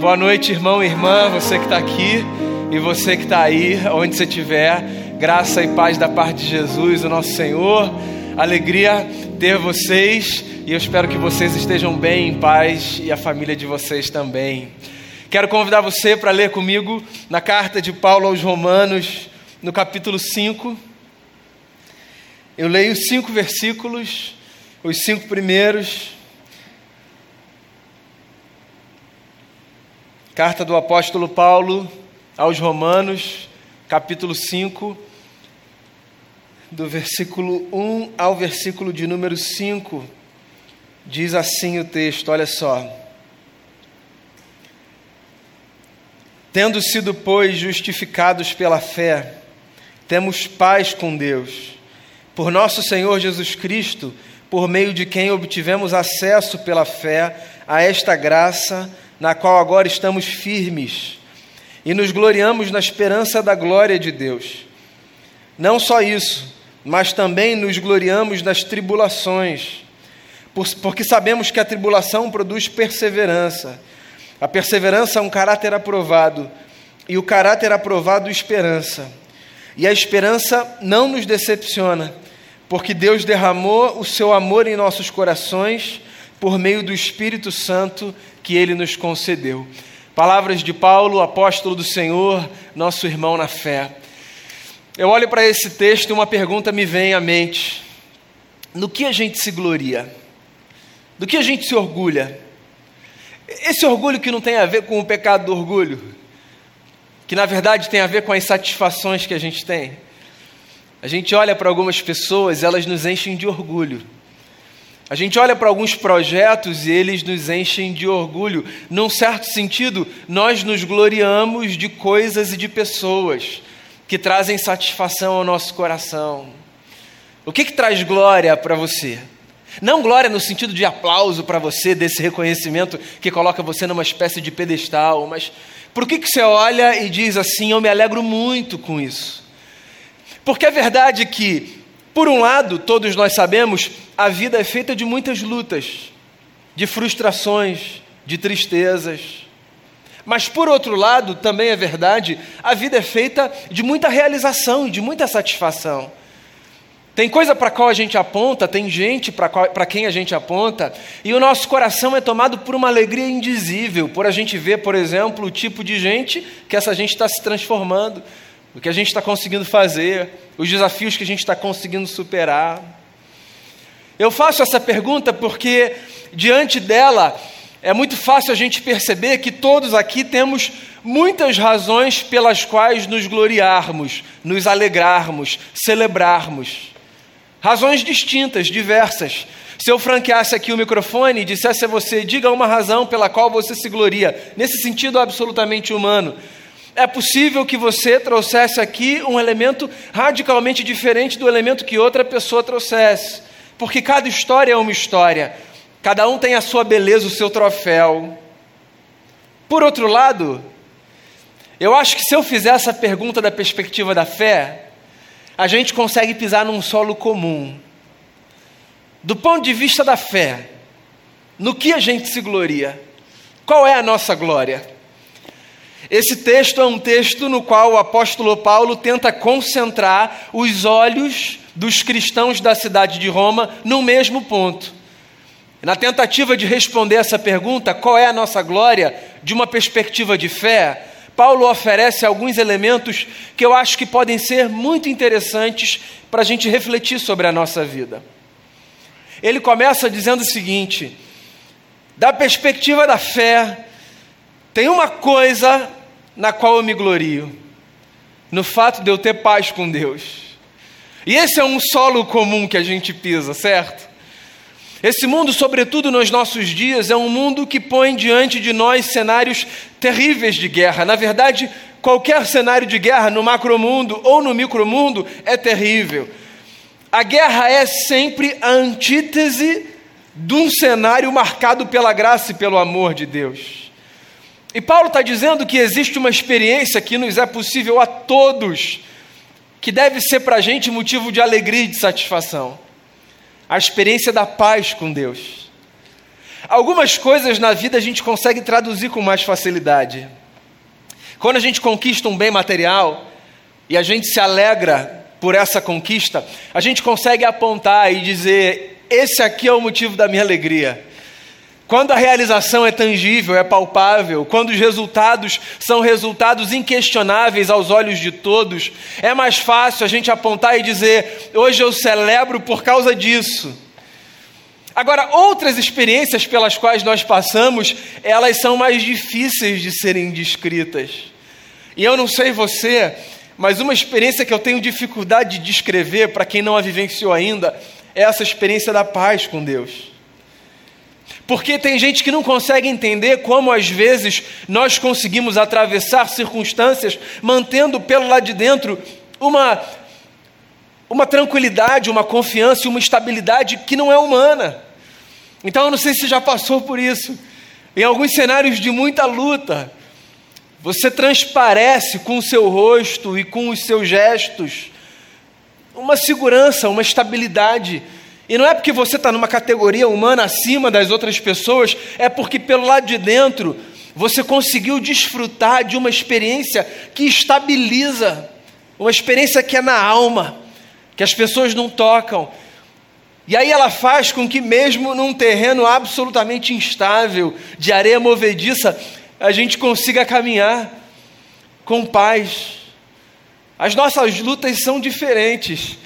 Boa noite, irmão e irmã, você que está aqui e você que está aí, onde você estiver. Graça e paz da parte de Jesus, o nosso Senhor. Alegria ter vocês e eu espero que vocês estejam bem, em paz e a família de vocês também. Quero convidar você para ler comigo na carta de Paulo aos Romanos, no capítulo 5. Eu leio cinco versículos, os cinco primeiros. Carta do apóstolo Paulo aos Romanos, capítulo 5, do versículo 1 ao versículo de número 5. Diz assim o texto, olha só. Tendo sido, pois, justificados pela fé, temos paz com Deus, por nosso Senhor Jesus Cristo, por meio de quem obtivemos acesso pela fé a esta graça na qual agora estamos firmes e nos gloriamos na esperança da glória de Deus. Não só isso, mas também nos gloriamos nas tribulações, porque sabemos que a tribulação produz perseverança. A perseverança é um caráter aprovado, e o caráter aprovado, esperança. E a esperança não nos decepciona, porque Deus derramou o seu amor em nossos corações por meio do Espírito Santo que ele nos concedeu. Palavras de Paulo, apóstolo do Senhor, nosso irmão na fé. Eu olho para esse texto e uma pergunta me vem à mente: no que a gente se gloria? Do que a gente se orgulha? Esse orgulho que não tem a ver com o pecado do orgulho, que na verdade tem a ver com as satisfações que a gente tem. A gente olha para algumas pessoas, elas nos enchem de orgulho. A gente olha para alguns projetos e eles nos enchem de orgulho. Num certo sentido, nós nos gloriamos de coisas e de pessoas que trazem satisfação ao nosso coração. O que, que traz glória para você? Não glória no sentido de aplauso para você, desse reconhecimento que coloca você numa espécie de pedestal, mas por que, que você olha e diz assim: Eu me alegro muito com isso? Porque é verdade que por um lado, todos nós sabemos, a vida é feita de muitas lutas, de frustrações, de tristezas. Mas por outro lado, também é verdade, a vida é feita de muita realização e de muita satisfação. Tem coisa para qual a gente aponta, tem gente para quem a gente aponta, e o nosso coração é tomado por uma alegria indizível, por a gente ver, por exemplo, o tipo de gente que essa gente está se transformando o que a gente está conseguindo fazer, os desafios que a gente está conseguindo superar. Eu faço essa pergunta porque, diante dela, é muito fácil a gente perceber que todos aqui temos muitas razões pelas quais nos gloriarmos, nos alegrarmos, celebrarmos. Razões distintas, diversas. Se eu franqueasse aqui o microfone e dissesse a você, diga uma razão pela qual você se gloria, nesse sentido absolutamente humano, é possível que você trouxesse aqui um elemento radicalmente diferente do elemento que outra pessoa trouxesse, porque cada história é uma história, cada um tem a sua beleza, o seu troféu. Por outro lado, eu acho que se eu fizer essa pergunta da perspectiva da fé, a gente consegue pisar num solo comum. Do ponto de vista da fé, no que a gente se gloria? Qual é a nossa glória? Esse texto é um texto no qual o apóstolo Paulo tenta concentrar os olhos dos cristãos da cidade de Roma no mesmo ponto. Na tentativa de responder essa pergunta, qual é a nossa glória, de uma perspectiva de fé, Paulo oferece alguns elementos que eu acho que podem ser muito interessantes para a gente refletir sobre a nossa vida. Ele começa dizendo o seguinte: da perspectiva da fé, tem uma coisa na qual eu me glorio, no fato de eu ter paz com Deus. E esse é um solo comum que a gente pisa, certo? Esse mundo, sobretudo nos nossos dias, é um mundo que põe diante de nós cenários terríveis de guerra. Na verdade, qualquer cenário de guerra no macromundo ou no micromundo é terrível. A guerra é sempre a antítese de um cenário marcado pela graça e pelo amor de Deus. E Paulo está dizendo que existe uma experiência que nos é possível a todos, que deve ser para a gente motivo de alegria e de satisfação. A experiência da paz com Deus. Algumas coisas na vida a gente consegue traduzir com mais facilidade. Quando a gente conquista um bem material e a gente se alegra por essa conquista, a gente consegue apontar e dizer: esse aqui é o motivo da minha alegria. Quando a realização é tangível, é palpável, quando os resultados são resultados inquestionáveis aos olhos de todos, é mais fácil a gente apontar e dizer: hoje eu celebro por causa disso. Agora, outras experiências pelas quais nós passamos, elas são mais difíceis de serem descritas. E eu não sei você, mas uma experiência que eu tenho dificuldade de descrever para quem não a vivenciou ainda, é essa experiência da paz com Deus. Porque tem gente que não consegue entender como às vezes nós conseguimos atravessar circunstâncias mantendo pelo lado de dentro uma uma tranquilidade, uma confiança e uma estabilidade que não é humana. Então eu não sei se já passou por isso. Em alguns cenários de muita luta, você transparece com o seu rosto e com os seus gestos uma segurança, uma estabilidade e não é porque você está numa categoria humana acima das outras pessoas, é porque pelo lado de dentro você conseguiu desfrutar de uma experiência que estabiliza, uma experiência que é na alma, que as pessoas não tocam. E aí ela faz com que, mesmo num terreno absolutamente instável, de areia movediça, a gente consiga caminhar com paz. As nossas lutas são diferentes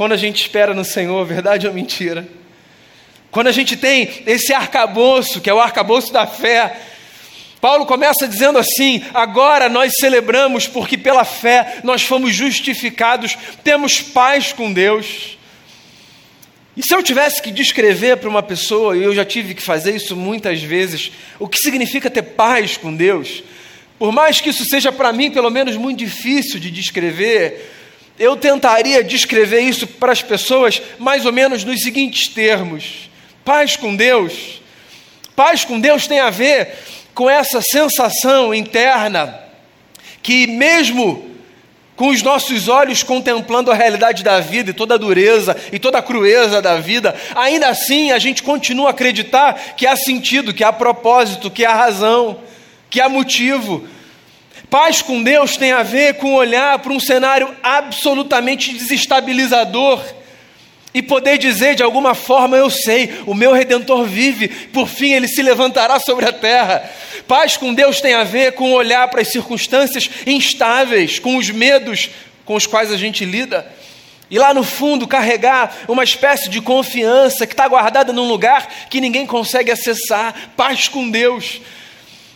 quando a gente espera no Senhor, verdade ou mentira? Quando a gente tem esse arcabouço, que é o arcabouço da fé, Paulo começa dizendo assim: agora nós celebramos porque pela fé nós fomos justificados, temos paz com Deus. E se eu tivesse que descrever para uma pessoa, e eu já tive que fazer isso muitas vezes, o que significa ter paz com Deus, por mais que isso seja para mim, pelo menos, muito difícil de descrever, eu tentaria descrever isso para as pessoas mais ou menos nos seguintes termos: paz com Deus. Paz com Deus tem a ver com essa sensação interna que, mesmo com os nossos olhos contemplando a realidade da vida e toda a dureza e toda a crueza da vida, ainda assim a gente continua a acreditar que há sentido, que há propósito, que há razão, que há motivo Paz com Deus tem a ver com olhar para um cenário absolutamente desestabilizador e poder dizer de alguma forma: Eu sei, o meu redentor vive, por fim ele se levantará sobre a terra. Paz com Deus tem a ver com olhar para as circunstâncias instáveis, com os medos com os quais a gente lida. E lá no fundo carregar uma espécie de confiança que está guardada num lugar que ninguém consegue acessar. Paz com Deus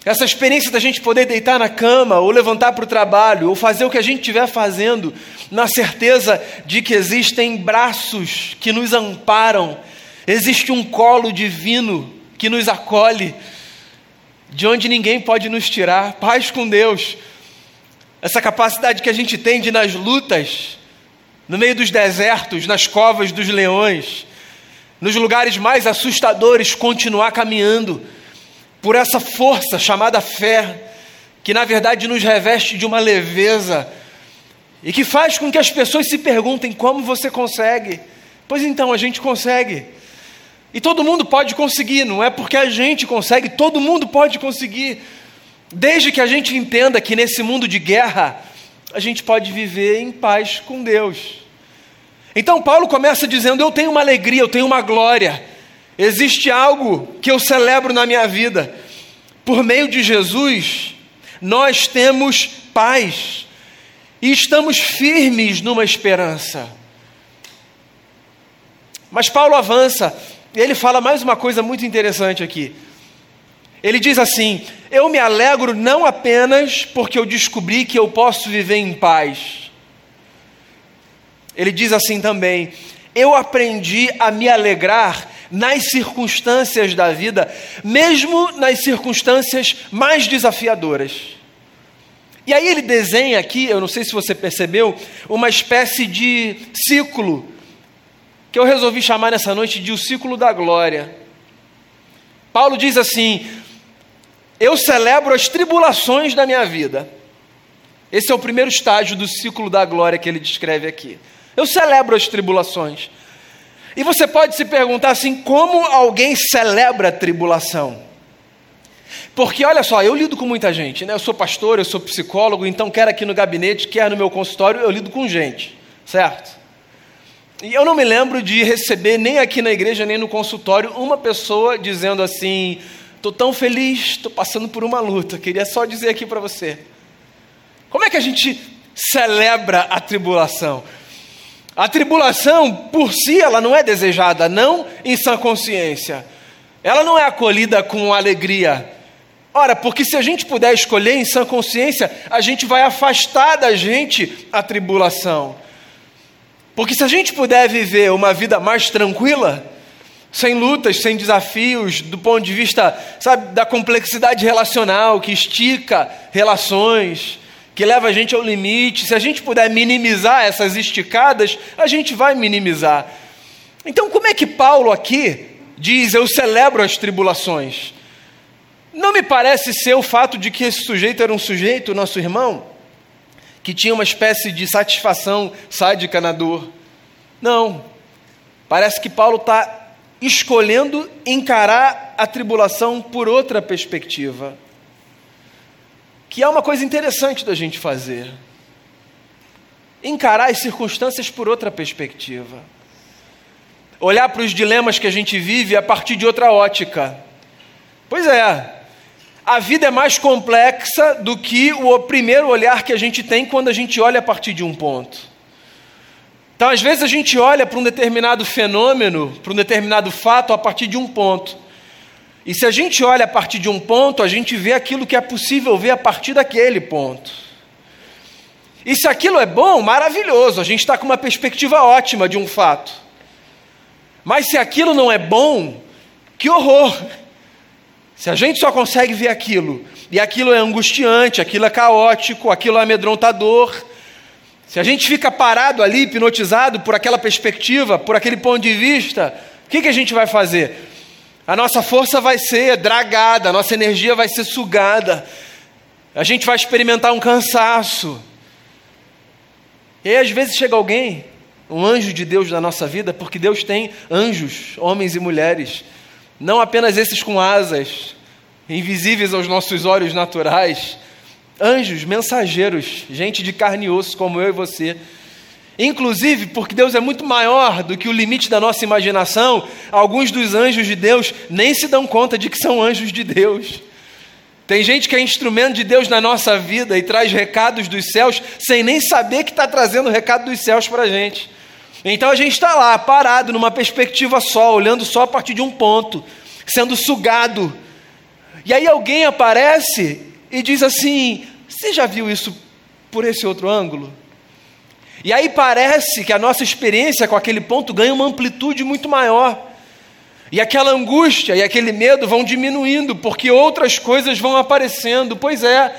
essa experiência da gente poder deitar na cama, ou levantar para o trabalho, ou fazer o que a gente estiver fazendo, na certeza de que existem braços que nos amparam, existe um colo divino que nos acolhe, de onde ninguém pode nos tirar. Paz com Deus. Essa capacidade que a gente tem de, nas lutas, no meio dos desertos, nas covas dos leões, nos lugares mais assustadores, continuar caminhando por essa força chamada fé, que na verdade nos reveste de uma leveza e que faz com que as pessoas se perguntem como você consegue. Pois então, a gente consegue. E todo mundo pode conseguir, não é porque a gente consegue, todo mundo pode conseguir. Desde que a gente entenda que nesse mundo de guerra, a gente pode viver em paz com Deus. Então, Paulo começa dizendo: Eu tenho uma alegria, eu tenho uma glória Existe algo que eu celebro na minha vida. Por meio de Jesus, nós temos paz e estamos firmes numa esperança. Mas Paulo avança, e ele fala mais uma coisa muito interessante aqui. Ele diz assim: Eu me alegro não apenas porque eu descobri que eu posso viver em paz. Ele diz assim também: Eu aprendi a me alegrar nas circunstâncias da vida, mesmo nas circunstâncias mais desafiadoras. E aí ele desenha aqui, eu não sei se você percebeu, uma espécie de ciclo, que eu resolvi chamar nessa noite de o ciclo da glória. Paulo diz assim: Eu celebro as tribulações da minha vida. Esse é o primeiro estágio do ciclo da glória que ele descreve aqui. Eu celebro as tribulações. E você pode se perguntar assim: como alguém celebra a tribulação? Porque olha só, eu lido com muita gente, né? Eu sou pastor, eu sou psicólogo, então quer aqui no gabinete, quer no meu consultório, eu lido com gente, certo? E eu não me lembro de receber nem aqui na igreja, nem no consultório, uma pessoa dizendo assim: estou tão feliz, estou passando por uma luta, queria só dizer aqui para você. Como é que a gente celebra a tribulação? A tribulação, por si, ela não é desejada, não em sã consciência. Ela não é acolhida com alegria. Ora, porque se a gente puder escolher em sã consciência, a gente vai afastar da gente a tribulação. Porque se a gente puder viver uma vida mais tranquila, sem lutas, sem desafios, do ponto de vista, sabe, da complexidade relacional que estica relações, que leva a gente ao limite. Se a gente puder minimizar essas esticadas, a gente vai minimizar. Então, como é que Paulo aqui diz: Eu celebro as tribulações? Não me parece ser o fato de que esse sujeito era um sujeito, nosso irmão, que tinha uma espécie de satisfação sádica na dor. Não. Parece que Paulo está escolhendo encarar a tribulação por outra perspectiva que é uma coisa interessante da gente fazer. Encarar as circunstâncias por outra perspectiva. Olhar para os dilemas que a gente vive a partir de outra ótica. Pois é, a vida é mais complexa do que o primeiro olhar que a gente tem quando a gente olha a partir de um ponto. Então, às vezes, a gente olha para um determinado fenômeno, para um determinado fato, a partir de um ponto. E se a gente olha a partir de um ponto, a gente vê aquilo que é possível ver a partir daquele ponto. E se aquilo é bom, maravilhoso, a gente está com uma perspectiva ótima de um fato. Mas se aquilo não é bom, que horror! Se a gente só consegue ver aquilo, e aquilo é angustiante, aquilo é caótico, aquilo é amedrontador, se a gente fica parado ali, hipnotizado por aquela perspectiva, por aquele ponto de vista, o que, que a gente vai fazer? A nossa força vai ser dragada, a nossa energia vai ser sugada, a gente vai experimentar um cansaço. E aí, às vezes chega alguém, um anjo de Deus na nossa vida, porque Deus tem anjos, homens e mulheres, não apenas esses com asas, invisíveis aos nossos olhos naturais, anjos, mensageiros, gente de carne e osso como eu e você Inclusive, porque Deus é muito maior do que o limite da nossa imaginação, alguns dos anjos de Deus nem se dão conta de que são anjos de Deus. Tem gente que é instrumento de Deus na nossa vida e traz recados dos céus sem nem saber que está trazendo o recado dos céus para a gente. Então a gente está lá, parado, numa perspectiva só, olhando só a partir de um ponto, sendo sugado. E aí alguém aparece e diz assim: Você já viu isso por esse outro ângulo? E aí parece que a nossa experiência com aquele ponto ganha uma amplitude muito maior. E aquela angústia e aquele medo vão diminuindo, porque outras coisas vão aparecendo. Pois é,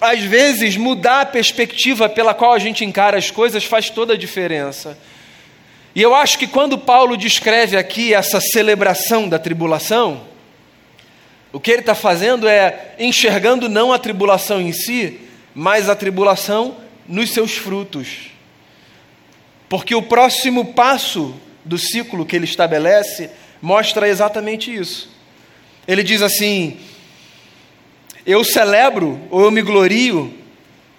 às vezes mudar a perspectiva pela qual a gente encara as coisas faz toda a diferença. E eu acho que quando Paulo descreve aqui essa celebração da tribulação, o que ele está fazendo é enxergando não a tribulação em si, mas a tribulação nos seus frutos. Porque o próximo passo do ciclo que ele estabelece mostra exatamente isso. Ele diz assim: Eu celebro ou eu me glorio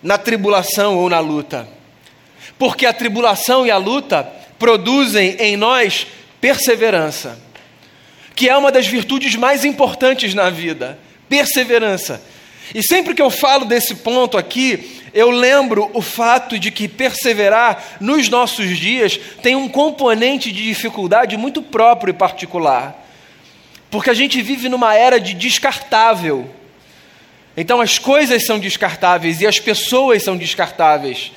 na tribulação ou na luta, porque a tribulação e a luta produzem em nós perseverança, que é uma das virtudes mais importantes na vida. Perseverança. E sempre que eu falo desse ponto aqui, eu lembro o fato de que perseverar nos nossos dias tem um componente de dificuldade muito próprio e particular. Porque a gente vive numa era de descartável. Então as coisas são descartáveis e as pessoas são descartáveis.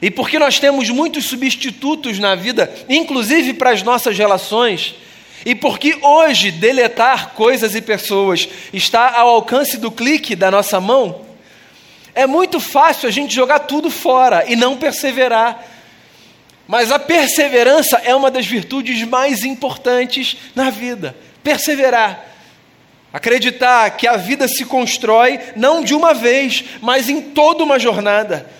E porque nós temos muitos substitutos na vida, inclusive para as nossas relações, e porque hoje deletar coisas e pessoas está ao alcance do clique da nossa mão, é muito fácil a gente jogar tudo fora e não perseverar. Mas a perseverança é uma das virtudes mais importantes na vida. Perseverar. Acreditar que a vida se constrói não de uma vez, mas em toda uma jornada.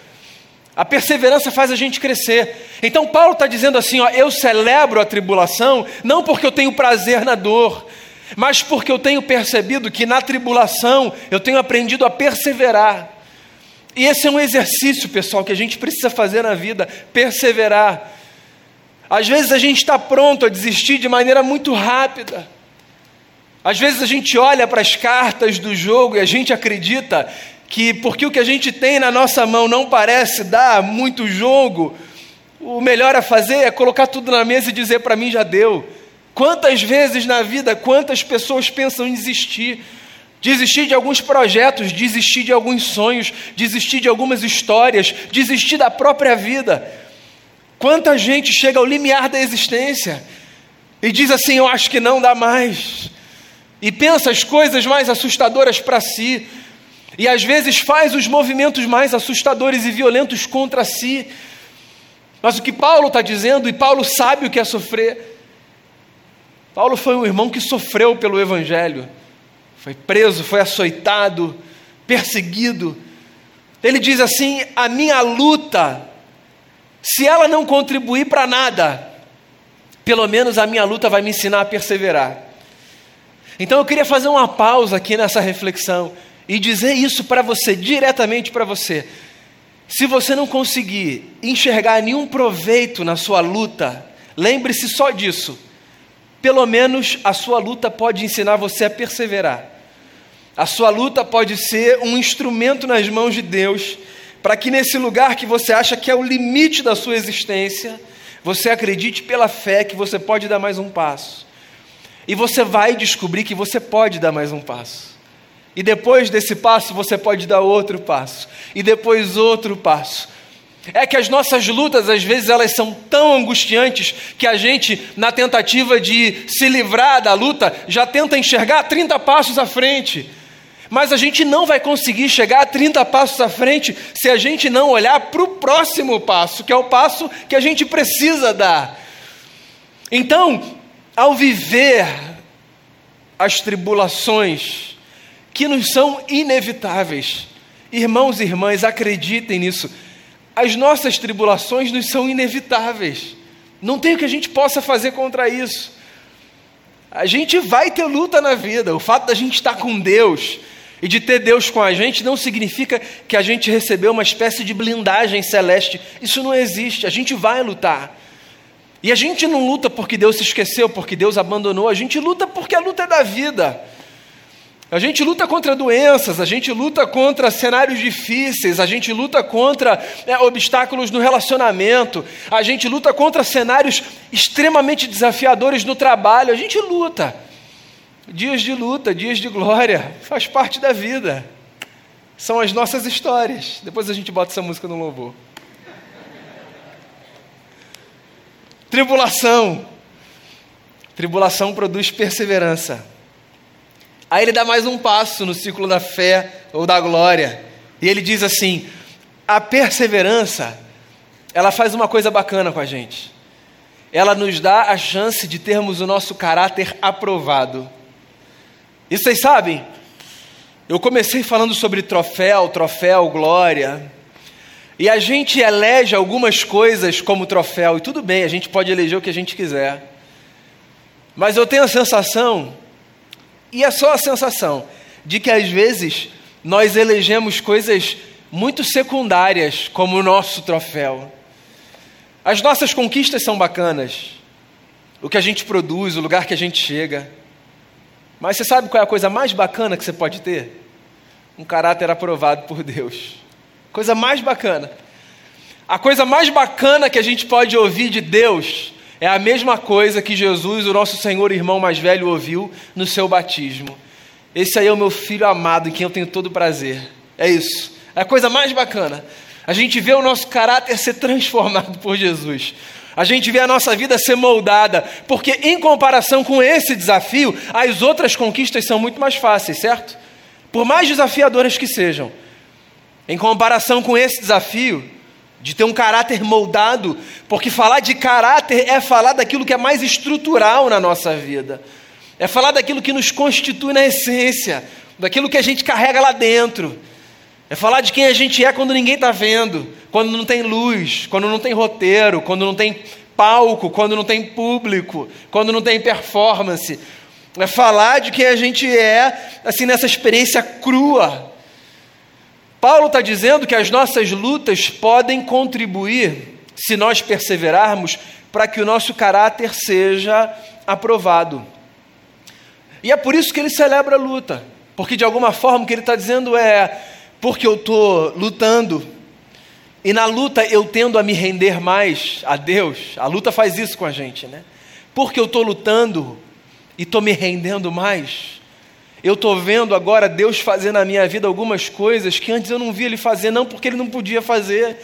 A perseverança faz a gente crescer. Então Paulo está dizendo assim: ó, eu celebro a tribulação, não porque eu tenho prazer na dor, mas porque eu tenho percebido que na tribulação eu tenho aprendido a perseverar. E esse é um exercício, pessoal, que a gente precisa fazer na vida: perseverar. Às vezes a gente está pronto a desistir de maneira muito rápida. Às vezes a gente olha para as cartas do jogo e a gente acredita que porque o que a gente tem na nossa mão não parece dar muito jogo, o melhor a fazer é colocar tudo na mesa e dizer para mim já deu. Quantas vezes na vida, quantas pessoas pensam em desistir? Desistir de alguns projetos, desistir de alguns sonhos, desistir de algumas histórias, desistir da própria vida. Quanta gente chega ao limiar da existência e diz assim: Eu acho que não dá mais. E pensa as coisas mais assustadoras para si. E às vezes faz os movimentos mais assustadores e violentos contra si. Mas o que Paulo está dizendo, e Paulo sabe o que é sofrer, Paulo foi um irmão que sofreu pelo Evangelho, foi preso, foi açoitado, perseguido. Ele diz assim: a minha luta, se ela não contribuir para nada, pelo menos a minha luta vai me ensinar a perseverar. Então eu queria fazer uma pausa aqui nessa reflexão e dizer isso para você, diretamente para você. Se você não conseguir enxergar nenhum proveito na sua luta, lembre-se só disso pelo menos a sua luta pode ensinar você a perseverar. A sua luta pode ser um instrumento nas mãos de Deus para que nesse lugar que você acha que é o limite da sua existência, você acredite pela fé que você pode dar mais um passo. E você vai descobrir que você pode dar mais um passo. E depois desse passo, você pode dar outro passo. E depois outro passo. É que as nossas lutas, às vezes, elas são tão angustiantes que a gente, na tentativa de se livrar da luta, já tenta enxergar 30 passos à frente. Mas a gente não vai conseguir chegar a 30 passos à frente se a gente não olhar para o próximo passo, que é o passo que a gente precisa dar. Então, ao viver as tribulações que nos são inevitáveis, irmãos e irmãs, acreditem nisso as nossas tribulações nos são inevitáveis. Não tem o que a gente possa fazer contra isso. A gente vai ter luta na vida. O fato da gente estar com Deus e de ter Deus com a gente não significa que a gente recebeu uma espécie de blindagem celeste. Isso não existe. A gente vai lutar. E a gente não luta porque Deus se esqueceu, porque Deus abandonou. A gente luta porque a luta é da vida. A gente luta contra doenças, a gente luta contra cenários difíceis, a gente luta contra é, obstáculos no relacionamento, a gente luta contra cenários extremamente desafiadores no trabalho, a gente luta. Dias de luta, dias de glória, faz parte da vida. São as nossas histórias. Depois a gente bota essa música no louvor. Tribulação. Tribulação produz perseverança. Aí ele dá mais um passo no ciclo da fé ou da glória. E ele diz assim: a perseverança, ela faz uma coisa bacana com a gente. Ela nos dá a chance de termos o nosso caráter aprovado. E vocês sabem, eu comecei falando sobre troféu, troféu, glória. E a gente elege algumas coisas como troféu, e tudo bem, a gente pode eleger o que a gente quiser. Mas eu tenho a sensação e é só a sensação de que às vezes nós elegemos coisas muito secundárias como o nosso troféu. As nossas conquistas são bacanas, o que a gente produz, o lugar que a gente chega. Mas você sabe qual é a coisa mais bacana que você pode ter? Um caráter aprovado por Deus. Coisa mais bacana. A coisa mais bacana que a gente pode ouvir de Deus é a mesma coisa que Jesus, o nosso Senhor irmão mais velho, ouviu no seu batismo. Esse aí é o meu filho amado, em quem eu tenho todo prazer. É isso. É a coisa mais bacana. A gente vê o nosso caráter ser transformado por Jesus. A gente vê a nossa vida ser moldada, porque em comparação com esse desafio, as outras conquistas são muito mais fáceis, certo? Por mais desafiadoras que sejam. Em comparação com esse desafio, de ter um caráter moldado, porque falar de caráter é falar daquilo que é mais estrutural na nossa vida, é falar daquilo que nos constitui na essência, daquilo que a gente carrega lá dentro. É falar de quem a gente é quando ninguém está vendo, quando não tem luz, quando não tem roteiro, quando não tem palco, quando não tem público, quando não tem performance. É falar de quem a gente é, assim, nessa experiência crua. Paulo está dizendo que as nossas lutas podem contribuir, se nós perseverarmos, para que o nosso caráter seja aprovado. E é por isso que ele celebra a luta, porque de alguma forma o que ele está dizendo é porque eu estou lutando. E na luta eu tendo a me render mais a Deus. A luta faz isso com a gente, né? Porque eu estou lutando e estou me rendendo mais. Eu estou vendo agora Deus fazer na minha vida algumas coisas que antes eu não via Ele fazer, não porque Ele não podia fazer,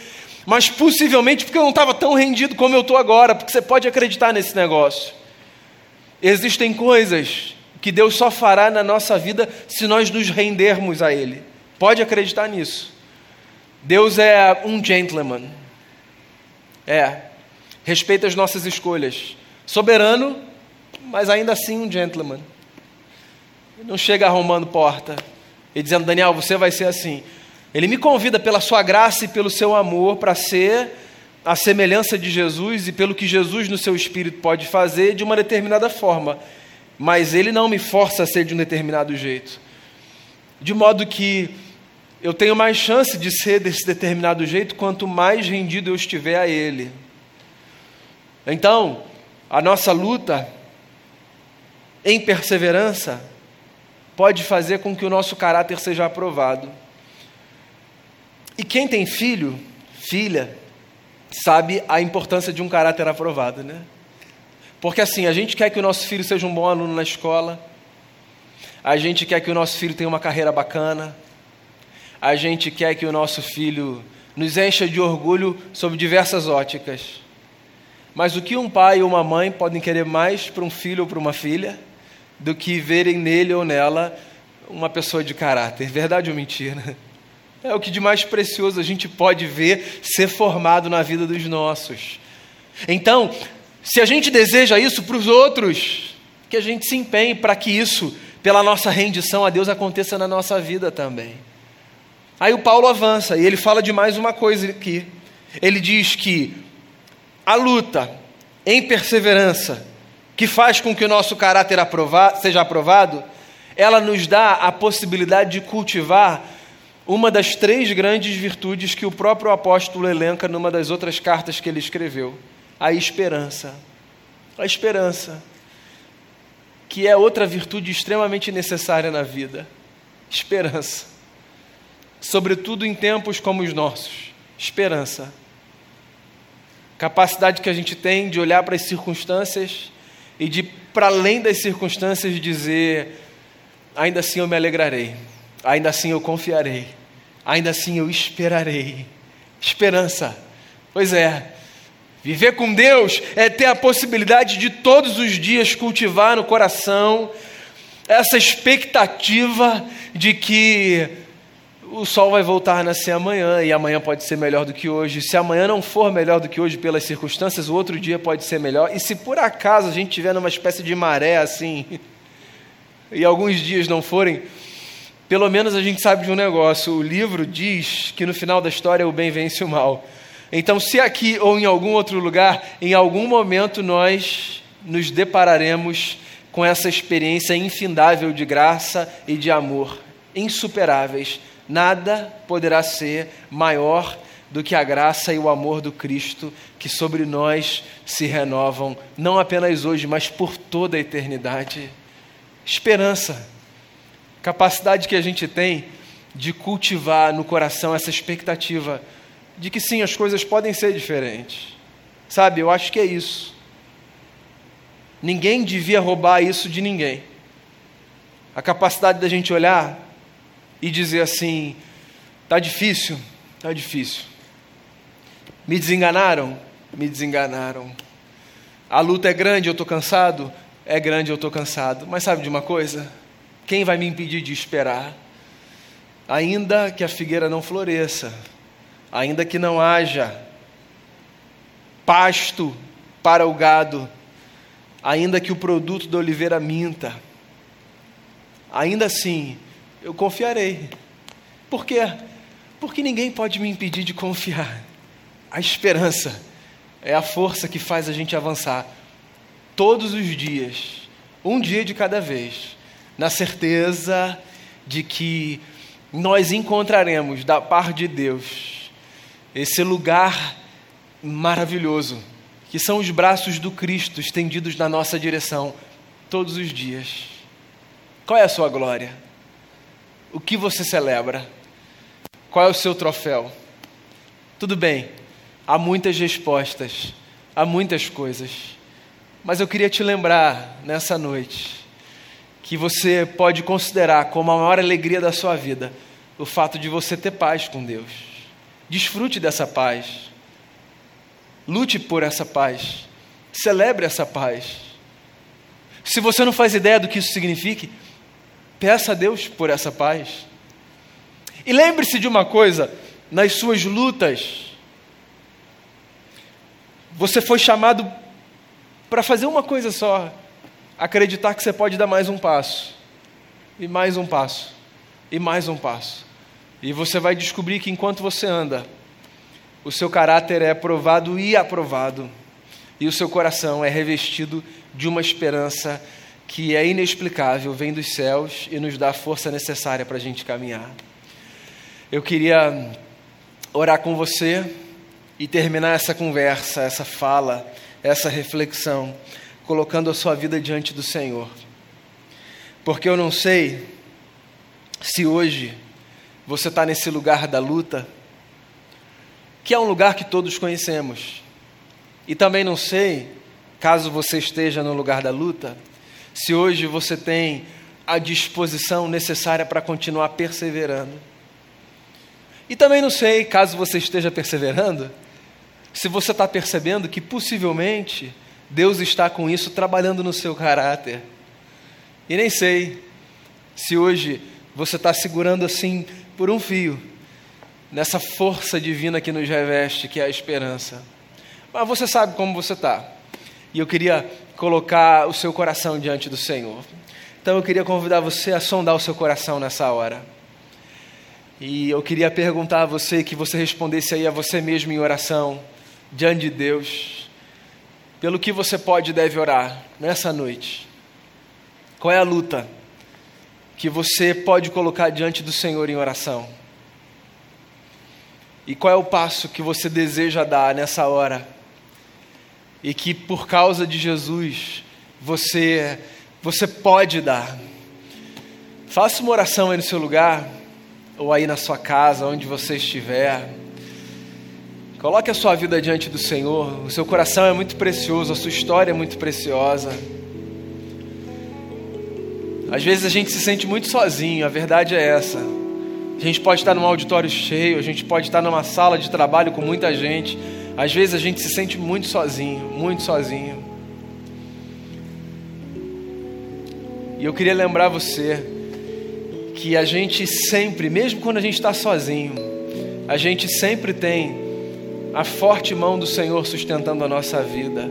mas possivelmente porque eu não estava tão rendido como eu estou agora, porque você pode acreditar nesse negócio. Existem coisas que Deus só fará na nossa vida se nós nos rendermos a Ele. Pode acreditar nisso. Deus é um gentleman. É. Respeita as nossas escolhas. Soberano, mas ainda assim um gentleman. Não chega arrumando porta e dizendo, Daniel, você vai ser assim. Ele me convida pela sua graça e pelo seu amor para ser a semelhança de Jesus e pelo que Jesus no seu espírito pode fazer de uma determinada forma. Mas ele não me força a ser de um determinado jeito. De modo que eu tenho mais chance de ser desse determinado jeito quanto mais rendido eu estiver a Ele. Então, a nossa luta em perseverança pode fazer com que o nosso caráter seja aprovado. E quem tem filho, filha, sabe a importância de um caráter aprovado, né? Porque assim, a gente quer que o nosso filho seja um bom aluno na escola, a gente quer que o nosso filho tenha uma carreira bacana, a gente quer que o nosso filho nos encha de orgulho sob diversas óticas. Mas o que um pai ou uma mãe podem querer mais para um filho ou para uma filha do que verem nele ou nela uma pessoa de caráter? Verdade ou mentira? É o que de mais precioso a gente pode ver ser formado na vida dos nossos. Então, se a gente deseja isso para os outros, que a gente se empenhe para que isso, pela nossa rendição a Deus, aconteça na nossa vida também. Aí o Paulo avança e ele fala de mais uma coisa aqui. Ele diz que a luta em perseverança, que faz com que o nosso caráter seja aprovado, ela nos dá a possibilidade de cultivar uma das três grandes virtudes que o próprio apóstolo elenca numa das outras cartas que ele escreveu: a esperança. A esperança, que é outra virtude extremamente necessária na vida. Esperança sobretudo em tempos como os nossos. Esperança. Capacidade que a gente tem de olhar para as circunstâncias e de, para além das circunstâncias, dizer: ainda assim eu me alegrarei, ainda assim eu confiarei, ainda assim eu esperarei. Esperança. Pois é, Viver com Deus é ter a possibilidade de todos os dias cultivar no coração essa expectativa de que o sol vai voltar a nascer amanhã e amanhã pode ser melhor do que hoje. Se amanhã não for melhor do que hoje pelas circunstâncias, o outro dia pode ser melhor. E se por acaso a gente tiver numa espécie de maré assim, e alguns dias não forem, pelo menos a gente sabe de um negócio: o livro diz que no final da história o bem vence o mal. Então, se aqui ou em algum outro lugar, em algum momento nós nos depararemos com essa experiência infindável de graça e de amor, insuperáveis Nada poderá ser maior do que a graça e o amor do Cristo que sobre nós se renovam, não apenas hoje, mas por toda a eternidade. Esperança, capacidade que a gente tem de cultivar no coração essa expectativa de que sim, as coisas podem ser diferentes. Sabe, eu acho que é isso. Ninguém devia roubar isso de ninguém. A capacidade da gente olhar e dizer assim: está difícil, está difícil. Me desenganaram? Me desenganaram. A luta é grande, eu estou cansado? É grande, eu estou cansado. Mas sabe de uma coisa? Quem vai me impedir de esperar? Ainda que a figueira não floresça, ainda que não haja pasto para o gado, ainda que o produto da oliveira minta, ainda assim eu confiarei. Por quê? Porque ninguém pode me impedir de confiar. A esperança é a força que faz a gente avançar todos os dias, um dia de cada vez, na certeza de que nós encontraremos da parte de Deus esse lugar maravilhoso, que são os braços do Cristo estendidos na nossa direção todos os dias. Qual é a sua glória? O que você celebra? Qual é o seu troféu? Tudo bem, há muitas respostas, há muitas coisas, mas eu queria te lembrar nessa noite que você pode considerar como a maior alegria da sua vida o fato de você ter paz com Deus. Desfrute dessa paz. Lute por essa paz. Celebre essa paz. Se você não faz ideia do que isso signifique, peça a Deus por essa paz. E lembre-se de uma coisa: nas suas lutas, você foi chamado para fazer uma coisa só: acreditar que você pode dar mais um passo, e mais um passo, e mais um passo. E você vai descobrir que enquanto você anda, o seu caráter é provado e aprovado, e o seu coração é revestido de uma esperança que é inexplicável, vem dos céus e nos dá a força necessária para a gente caminhar. Eu queria orar com você e terminar essa conversa, essa fala essa reflexão, colocando a sua vida diante do Senhor. Porque eu não sei se hoje você está nesse lugar da luta, que é um lugar que todos conhecemos. E também não sei, caso você esteja no lugar da luta, se hoje você tem a disposição necessária para continuar perseverando. E também não sei, caso você esteja perseverando, se você está percebendo que possivelmente Deus está com isso trabalhando no seu caráter. E nem sei se hoje você está segurando assim por um fio, nessa força divina que nos reveste, que é a esperança. Mas você sabe como você está. E eu queria colocar o seu coração diante do Senhor. Então eu queria convidar você a sondar o seu coração nessa hora. E eu queria perguntar a você que você respondesse aí a você mesmo em oração diante de Deus, pelo que você pode e deve orar nessa noite. Qual é a luta que você pode colocar diante do Senhor em oração? E qual é o passo que você deseja dar nessa hora? E que por causa de Jesus você você pode dar. Faça uma oração aí no seu lugar, ou aí na sua casa, onde você estiver. Coloque a sua vida diante do Senhor. O seu coração é muito precioso, a sua história é muito preciosa. Às vezes a gente se sente muito sozinho, a verdade é essa. A gente pode estar num auditório cheio, a gente pode estar numa sala de trabalho com muita gente. Às vezes a gente se sente muito sozinho, muito sozinho. E eu queria lembrar você que a gente sempre, mesmo quando a gente está sozinho, a gente sempre tem a forte mão do Senhor sustentando a nossa vida.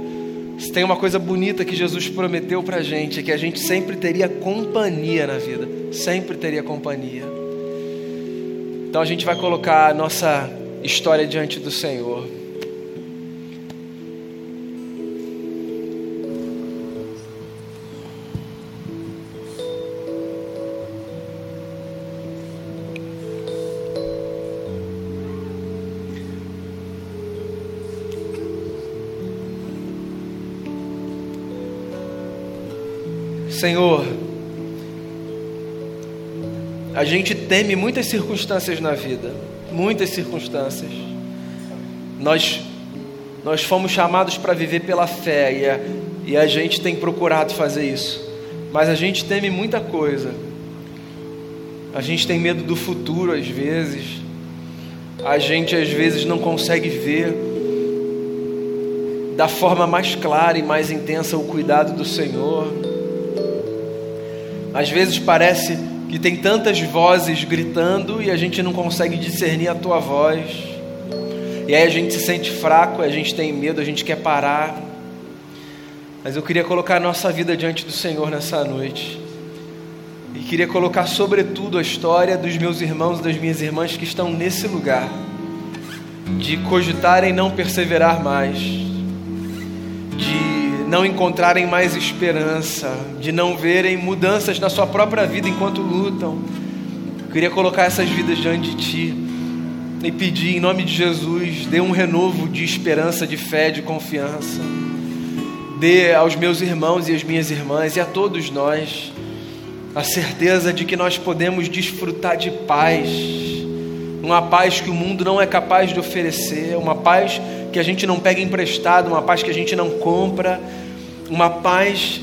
Se tem uma coisa bonita que Jesus prometeu para a gente, é que a gente sempre teria companhia na vida, sempre teria companhia. Então a gente vai colocar a nossa história diante do Senhor. Senhor, a gente teme muitas circunstâncias na vida, muitas circunstâncias. Nós, nós fomos chamados para viver pela fé e a, e a gente tem procurado fazer isso, mas a gente teme muita coisa. A gente tem medo do futuro às vezes, a gente às vezes não consegue ver da forma mais clara e mais intensa o cuidado do Senhor. Às vezes parece que tem tantas vozes gritando e a gente não consegue discernir a tua voz. E aí a gente se sente fraco, a gente tem medo, a gente quer parar. Mas eu queria colocar a nossa vida diante do Senhor nessa noite. E queria colocar, sobretudo, a história dos meus irmãos e das minhas irmãs que estão nesse lugar, de cogitarem não perseverar mais, não encontrarem mais esperança, de não verem mudanças na sua própria vida enquanto lutam. Eu queria colocar essas vidas diante de Ti e pedir, em nome de Jesus, dê um renovo de esperança, de fé, de confiança. Dê aos meus irmãos e às minhas irmãs e a todos nós a certeza de que nós podemos desfrutar de paz, uma paz que o mundo não é capaz de oferecer, uma paz que a gente não pega emprestado, uma paz que a gente não compra, uma paz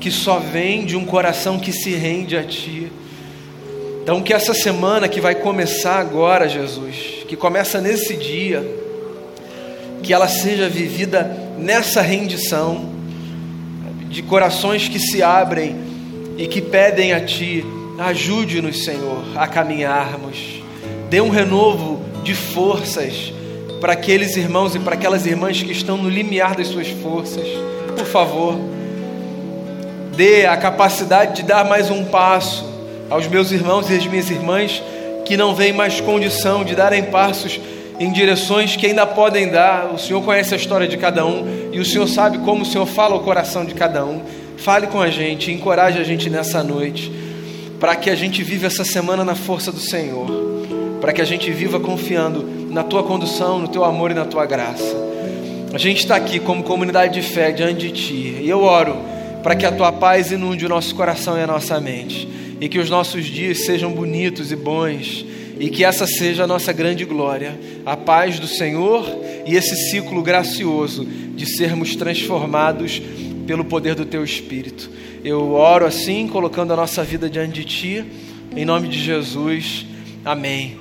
que só vem de um coração que se rende a Ti. Então, que essa semana que vai começar agora, Jesus, que começa nesse dia, que ela seja vivida nessa rendição, de corações que se abrem e que pedem a Ti, ajude-nos, Senhor, a caminharmos. Dê um renovo de forças para aqueles irmãos e para aquelas irmãs que estão no limiar das suas forças. Por favor, dê a capacidade de dar mais um passo aos meus irmãos e às minhas irmãs que não veem mais condição de darem passos em direções que ainda podem dar. O Senhor conhece a história de cada um e o Senhor sabe como o Senhor fala o coração de cada um. Fale com a gente, encoraje a gente nessa noite, para que a gente viva essa semana na força do Senhor, para que a gente viva confiando na tua condução, no teu amor e na tua graça. A gente está aqui como comunidade de fé diante de ti, e eu oro para que a tua paz inunde o nosso coração e a nossa mente, e que os nossos dias sejam bonitos e bons, e que essa seja a nossa grande glória, a paz do Senhor e esse ciclo gracioso de sermos transformados pelo poder do teu Espírito. Eu oro assim, colocando a nossa vida diante de ti, em nome de Jesus. Amém.